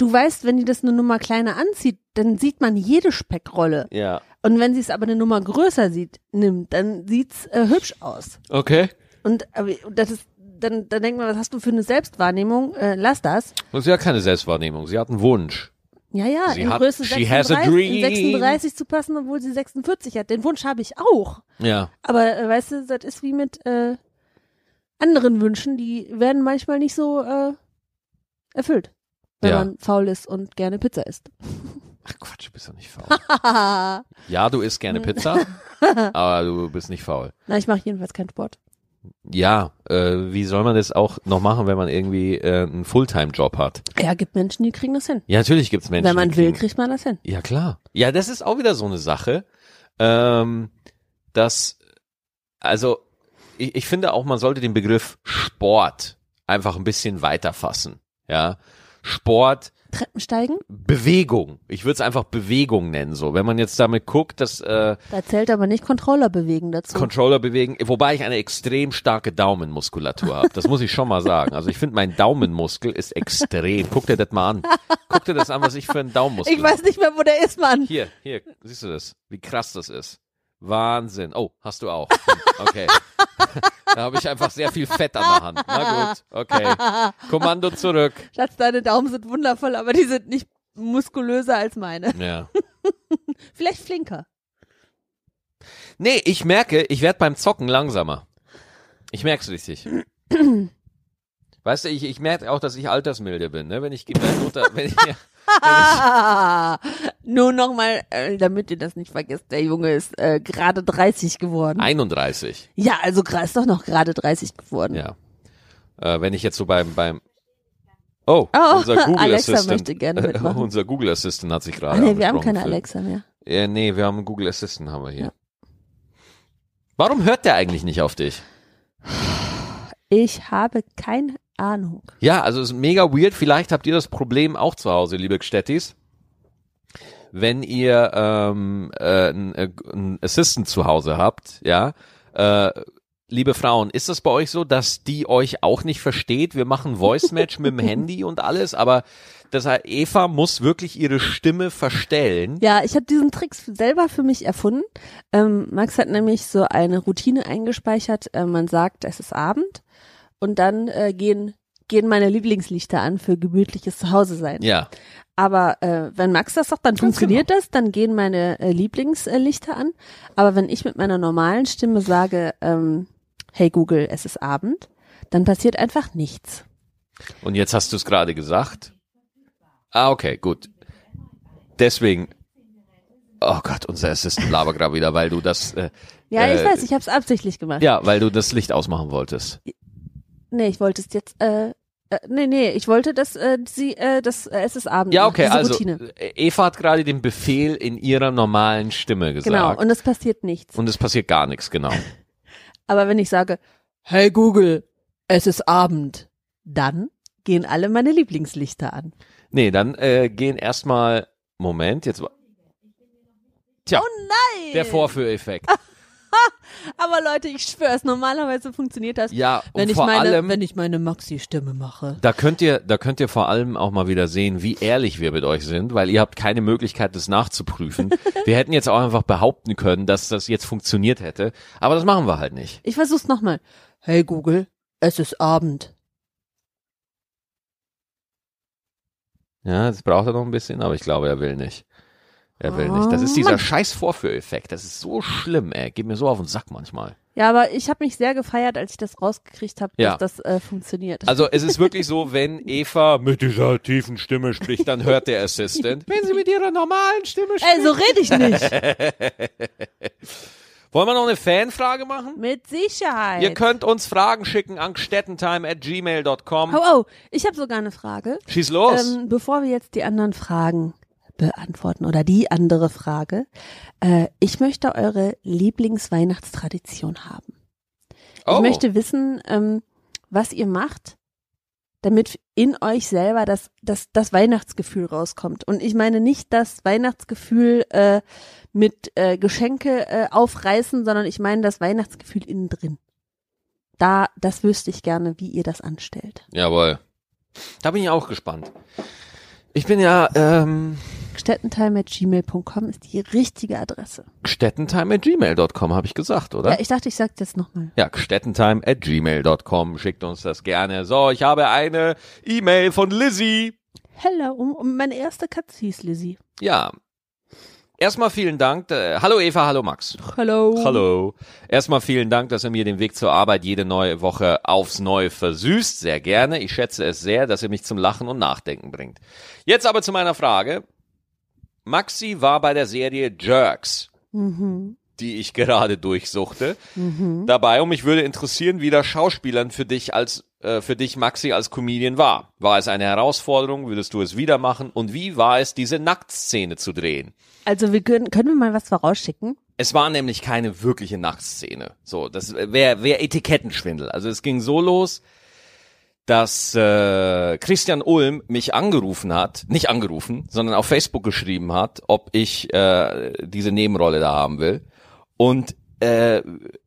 du weißt, wenn die das eine Nummer kleiner anzieht, dann sieht man jede Speckrolle. Ja. Und wenn sie es aber eine Nummer größer sieht, nimmt, dann sieht's äh, hübsch aus. Okay. Und aber das ist, dann, dann denkt man, was hast du für eine Selbstwahrnehmung? Äh, lass das. Und sie hat keine Selbstwahrnehmung, sie hat einen Wunsch. Ja, ja, Sie in hat- Größe she has a 36, in dream. 36 zu passen, obwohl sie 46 hat. Den Wunsch habe ich auch. Ja. Aber äh, weißt du, das ist wie mit äh, anderen Wünschen, die werden manchmal nicht so äh, erfüllt, wenn Ja. man faul ist und gerne Pizza isst. Ach Quatsch, du bist doch nicht faul. ja, du isst gerne Pizza, aber du bist nicht faul. Na, ich mache jedenfalls keinen Sport. Ja, äh, wie soll man das auch noch machen, wenn man irgendwie äh, einen Fulltime-Job hat? Ja, gibt Menschen, die kriegen das hin. Ja, natürlich gibt's Menschen. Wenn man will, kriegen- kriegt man das hin. Ja, klar. Ja, das ist auch wieder so eine Sache, ähm, dass, also, ich, ich finde auch, man sollte den Begriff Sport einfach ein bisschen weiter fassen. Ja, Sport, Treppensteigen? Bewegung. Ich würde es einfach Bewegung nennen, so. Wenn man jetzt damit guckt, dass äh, Da zählt aber nicht Controller bewegen dazu. Controller bewegen, wobei ich eine extrem starke Daumenmuskulatur habe. Das muss ich schon mal sagen. Also ich finde, mein Daumenmuskel ist extrem. Guck dir das mal an. Guck dir das an, was ich für einen Daumenmuskel ich weiß nicht mehr, wo der ist, Mann. Hier, hier, siehst du das? Wie krass das ist. Wahnsinn. Oh, hast du auch. Okay. da habe ich einfach sehr viel Fett an der Hand. Na gut, okay. Kommando zurück. Schatz, deine Daumen sind wundervoll, aber die sind nicht muskulöser als meine. Ja. Vielleicht flinker. Nee, ich merke, ich werde beim Zocken langsamer. Ich merk's richtig. Weißt du, ich, ich merke auch, dass ich altersmilde bin, ne? Wenn ich, wenn unter, wenn ich, Ah, nur nochmal, äh, damit ihr das nicht vergesst, der Junge ist äh, gerade 30 geworden. 31. Ja, also ist doch noch gerade 30 geworden. Ja. Äh, wenn ich jetzt so beim, beim, oh, Oh, unser Google Alexa Assistant, möchte gerne mitmachen. unser Google Assistant hat sich gerade Ah, nee, wir haben keine für- Alexa mehr. Ja, nee, wir haben einen Google Assistant, haben wir hier. Warum hört der eigentlich nicht auf dich? Ich habe keine Ahnung. Ja, also es ist mega weird. Vielleicht habt ihr das Problem auch zu Hause, liebe Gstettis. Wenn ihr ähm, äh, einen, äh, Assistant zu Hause habt, ja, äh, liebe Frauen, ist das bei euch so, dass die euch auch nicht versteht? Wir machen Voice Match mit dem Handy und alles, aber das heißt, Eva muss wirklich ihre Stimme verstellen. Ja, ich habe diesen Trick selber für mich erfunden. Ähm, Max hat nämlich so eine Routine eingespeichert. Äh, man sagt, es ist Abend und dann äh, gehen gehen meine Lieblingslichter an für gemütliches Zuhause sein. Ja, Aber äh, wenn Max das sagt, dann Ganz funktioniert das, dann gehen meine äh, Lieblingslichter an. Aber wenn ich mit meiner normalen Stimme sage, ähm, hey Google, es ist Abend, dann passiert einfach nichts. Und jetzt hast du es gerade gesagt. Ah, okay, gut. Deswegen. Oh Gott, unser Assistent laber gerade wieder, weil du das. Äh, Ja, ich äh, weiß, ich habe es absichtlich gemacht. Ja, weil du das Licht ausmachen wolltest. Nee, ich wollte es jetzt, äh, äh, nee, nee, ich wollte, dass äh, sie, äh, das, äh, es ist Abend. Ja, okay, also Routine. äh, Eva hat gerade den Befehl in ihrer normalen Stimme gesagt. Genau, und es passiert nichts. und es passiert gar nichts, genau. Aber wenn ich sage, hey Google, es ist Abend, dann gehen alle meine Lieblingslichter an. Nee, dann äh, gehen erstmal. Moment, jetzt. war- Tja, Oh nein! der Vorführeffekt. Aber Leute, ich schwör's, normalerweise funktioniert das, Ja, und wenn ich meine, allem. wenn ich meine Maxi-Stimme mache. Da könnt ihr, da könnt ihr vor allem auch mal wieder sehen, wie ehrlich wir mit euch sind, weil ihr habt keine Möglichkeit, das nachzuprüfen. wir hätten jetzt auch einfach behaupten können, dass das jetzt funktioniert hätte, aber das machen wir halt nicht. Ich versuch's nochmal. Hey Google, es ist Abend. Ja, das braucht er noch ein bisschen, aber ich glaube, er will nicht. Er will nicht. Das ist Oh, dieser Mann. scheiß Vorführeffekt. Das ist so schlimm, ey. Geht mir so auf den Sack manchmal. Ja, aber ich habe mich sehr gefeiert, als ich das rausgekriegt habe, Ja. dass das äh, funktioniert. Also es ist wirklich so, wenn Eva mit dieser tiefen Stimme spricht, dann hört der Assistant. Wenn sie mit ihrer normalen Stimme spricht. Ey, so rede ich nicht. Wollen wir noch eine Fanfrage machen? Mit Sicherheit. Ihr könnt uns Fragen schicken an stettentime at gmail.com. Oh, oh, ich habe sogar eine Frage. Schieß los. Ähm, bevor wir jetzt die anderen Fragen beantworten oder die andere Frage, äh, ich möchte eure Lieblingsweihnachtstradition haben. oh. Ich möchte wissen, ähm, was ihr macht, damit in euch selber das, das, das Weihnachtsgefühl rauskommt. Und ich meine nicht das Weihnachtsgefühl äh, mit äh, Geschenke äh, aufreißen, sondern ich meine das Weihnachtsgefühl innen drin. Da, das wüsste ich gerne, wie ihr das anstellt. Jawohl. Da bin ich auch gespannt. Ich bin ja ähm, Stettentime.gmail.com ist die richtige Adresse. stettentime at gmail.com, habe ich gesagt, oder? Ja, ich dachte, ich sag das nochmal. Ja, stettentime at gmail.com. Schickt uns das gerne. So, ich habe eine E-Mail von Lizzie. Hello, um, um meine erste Katze hieß Lizzie. Ja. Erstmal vielen Dank. Äh, hallo Eva, hallo Max. Hallo. Hallo. Erstmal vielen Dank, dass ihr mir den Weg zur Arbeit jede neue Woche aufs Neue versüßt. Sehr gerne. Ich schätze es sehr, dass ihr mich zum Lachen und Nachdenken bringt. Jetzt aber zu meiner Frage. Maxi war bei der Serie Jerks. Mhm. die ich gerade durchsuchte, Mhm. dabei und mich würde interessieren, wie das Schauspielern für dich als äh, für dich Maxi als Comedian war. War es eine Herausforderung? Würdest du es wieder machen? Und wie war es, diese Nacktszene zu drehen? Also wir können, können wir mal was vorausschicken? Es war nämlich keine wirkliche Nacktszene. So, das wäre wär Etikettenschwindel. Also es ging so los, dass äh, Christian Ulm mich angerufen hat, nicht angerufen, sondern auf Facebook geschrieben hat, ob ich äh, diese Nebenrolle da haben will. Und äh,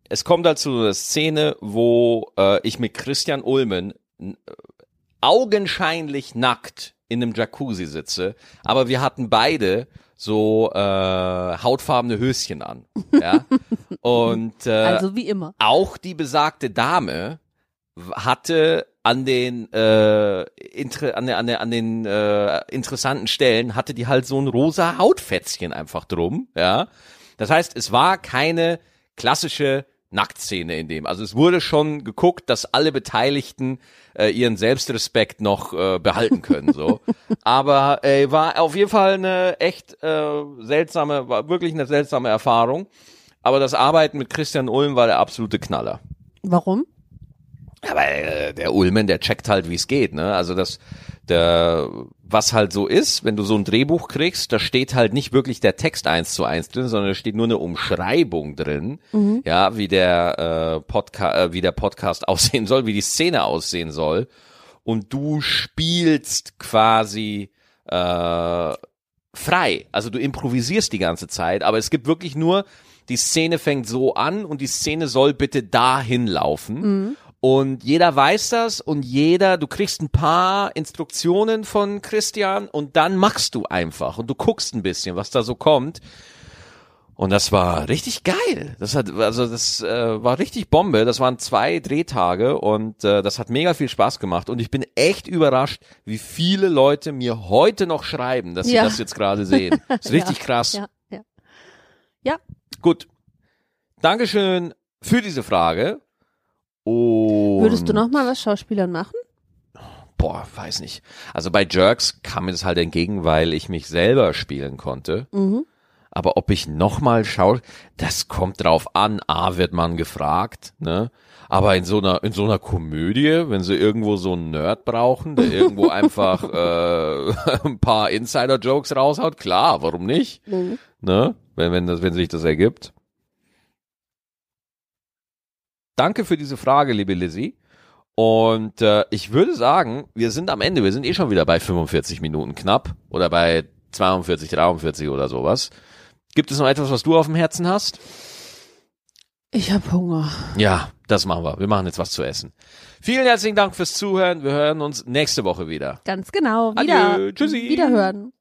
es kommt dazu eine Szene, wo äh, ich mit Christian Ulmen augenscheinlich nackt in einem Jacuzzi sitze, aber wir hatten beide so äh, hautfarbene Höschen an. Ja? Und äh, Also wie immer. auch die besagte Dame hatte an den äh, inter, an, der, an, an den äh, interessanten Stellen hatte die halt so ein rosa Hautfätzchen einfach drum, ja. Das heißt, es war keine klassische Nacktszene in dem. Also es wurde schon geguckt, dass alle Beteiligten äh, ihren Selbstrespekt noch äh, behalten können, so. Aber äh, war auf jeden Fall eine echt äh, seltsame, war wirklich eine seltsame Erfahrung. Aber das Arbeiten mit Christian Ulm war der absolute Knaller. Warum? Aber äh, der Ulmen, der checkt halt, wie es geht, ne? Also das, der, was halt so ist, wenn du so ein Drehbuch kriegst, da steht halt nicht wirklich der Text eins zu eins drin, sondern da steht nur eine Umschreibung drin, ja, wie der äh, Podcast, äh, wie der Podcast aussehen soll, wie die Szene aussehen soll. Und du spielst quasi äh, frei. Also du improvisierst die ganze Zeit, aber es gibt wirklich nur, die Szene fängt so an und die Szene soll bitte dahin laufen. Und jeder weiß das und jeder, du kriegst ein paar Instruktionen von Christian und dann machst du einfach und du guckst ein bisschen, was da so kommt. Und das war richtig geil. Das hat, also das äh, war richtig Bombe. Das waren zwei Drehtage und äh, das hat mega viel Spaß gemacht. Und ich bin echt überrascht, wie viele Leute mir heute noch schreiben, dass sie Ja. das jetzt gerade sehen. Das ist richtig krass. Ja, ja. Ja, Gut. Dankeschön für diese Frage. Und würdest du noch mal was Schauspielern machen? Boah, weiß nicht. Also bei Jerks kam mir das halt entgegen, weil ich mich selber spielen konnte. Mhm. Aber ob ich nochmal schaue, das kommt drauf an. A, wird man gefragt, ne? Aber in so einer, in so einer Komödie, wenn sie irgendwo so einen Nerd brauchen, der irgendwo einfach äh, ein paar Insider-Jokes raushaut, klar, warum nicht? Mhm. Ne? Wenn, wenn, das, wenn sich das ergibt. Danke für diese Frage, liebe Lizzie. Und äh, ich würde sagen, wir sind am Ende, wir sind eh schon wieder bei 45 Minuten knapp oder bei 42, 43 oder sowas. Gibt es noch etwas, was du auf dem Herzen hast? Ich hab Hunger. Ja, das machen wir. Wir machen jetzt was zu essen. Vielen herzlichen Dank fürs Zuhören. Wir hören uns nächste Woche wieder. Ganz genau. Wieder. Adieu. Tschüssi. Wiederhören.